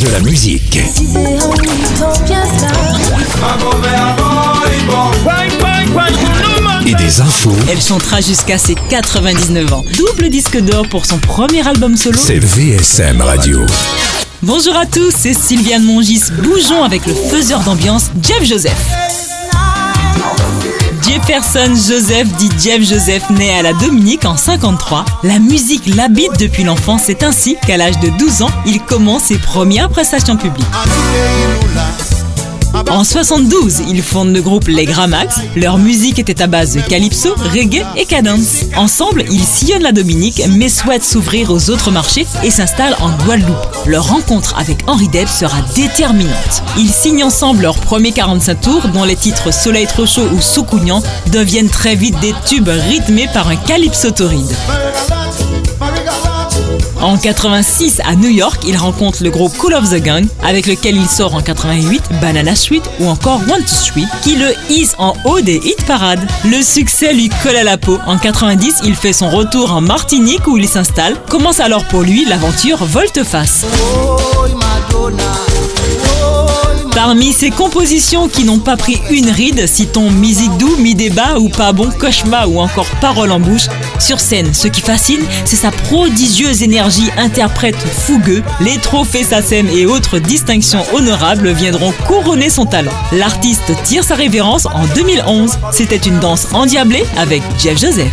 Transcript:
De la musique. Et des infos. Elle chantera jusqu'à ses 99 ans. Double disque d'or pour son premier album solo. C'est VSM Radio. Bonjour à tous, c'est Sylviane Mongis. Bougeons avec le faiseur d'ambiance Jeff Joseph. Jefferson Joseph dit Jeff Joseph né à la Dominique en 53. La musique l'habite depuis l'enfance. C'est ainsi qu'à l'âge de 12 ans, il commence ses premières prestations publiques. En 72, ils fondent le groupe Les Gramax. Leur musique était à base de calypso, reggae et cadence. Ensemble, ils sillonnent la Dominique mais souhaitent s'ouvrir aux autres marchés et s'installent en Guadeloupe. Leur rencontre avec Henri Depp sera déterminante. Ils signent ensemble leur premier 45 tours dont les titres Soleil trop chaud ou Soukounian deviennent très vite des tubes rythmés par un calypso torride. En 86, à New York, il rencontre le groupe Cool of the Gang, avec lequel il sort en 88 Banana Sweet ou encore One to Street, qui le hisse en haut des hit parades. Le succès lui colle à la peau. En 90, il fait son retour en Martinique où il s'installe. Commence alors pour lui l'aventure volte-face. Parmi ses compositions qui n'ont pas pris une ride, citons Musique doux, Mi-débat ou Pas bon, Cauchemar ou encore Parole en bouche. Sur scène, ce qui fascine, c'est sa prodigieuse énergie interprète fougueux. Les trophées SACEM et autres distinctions honorables viendront couronner son talent. L'artiste tire sa révérence en 2011. C'était une danse endiablée avec Jeff Joseph.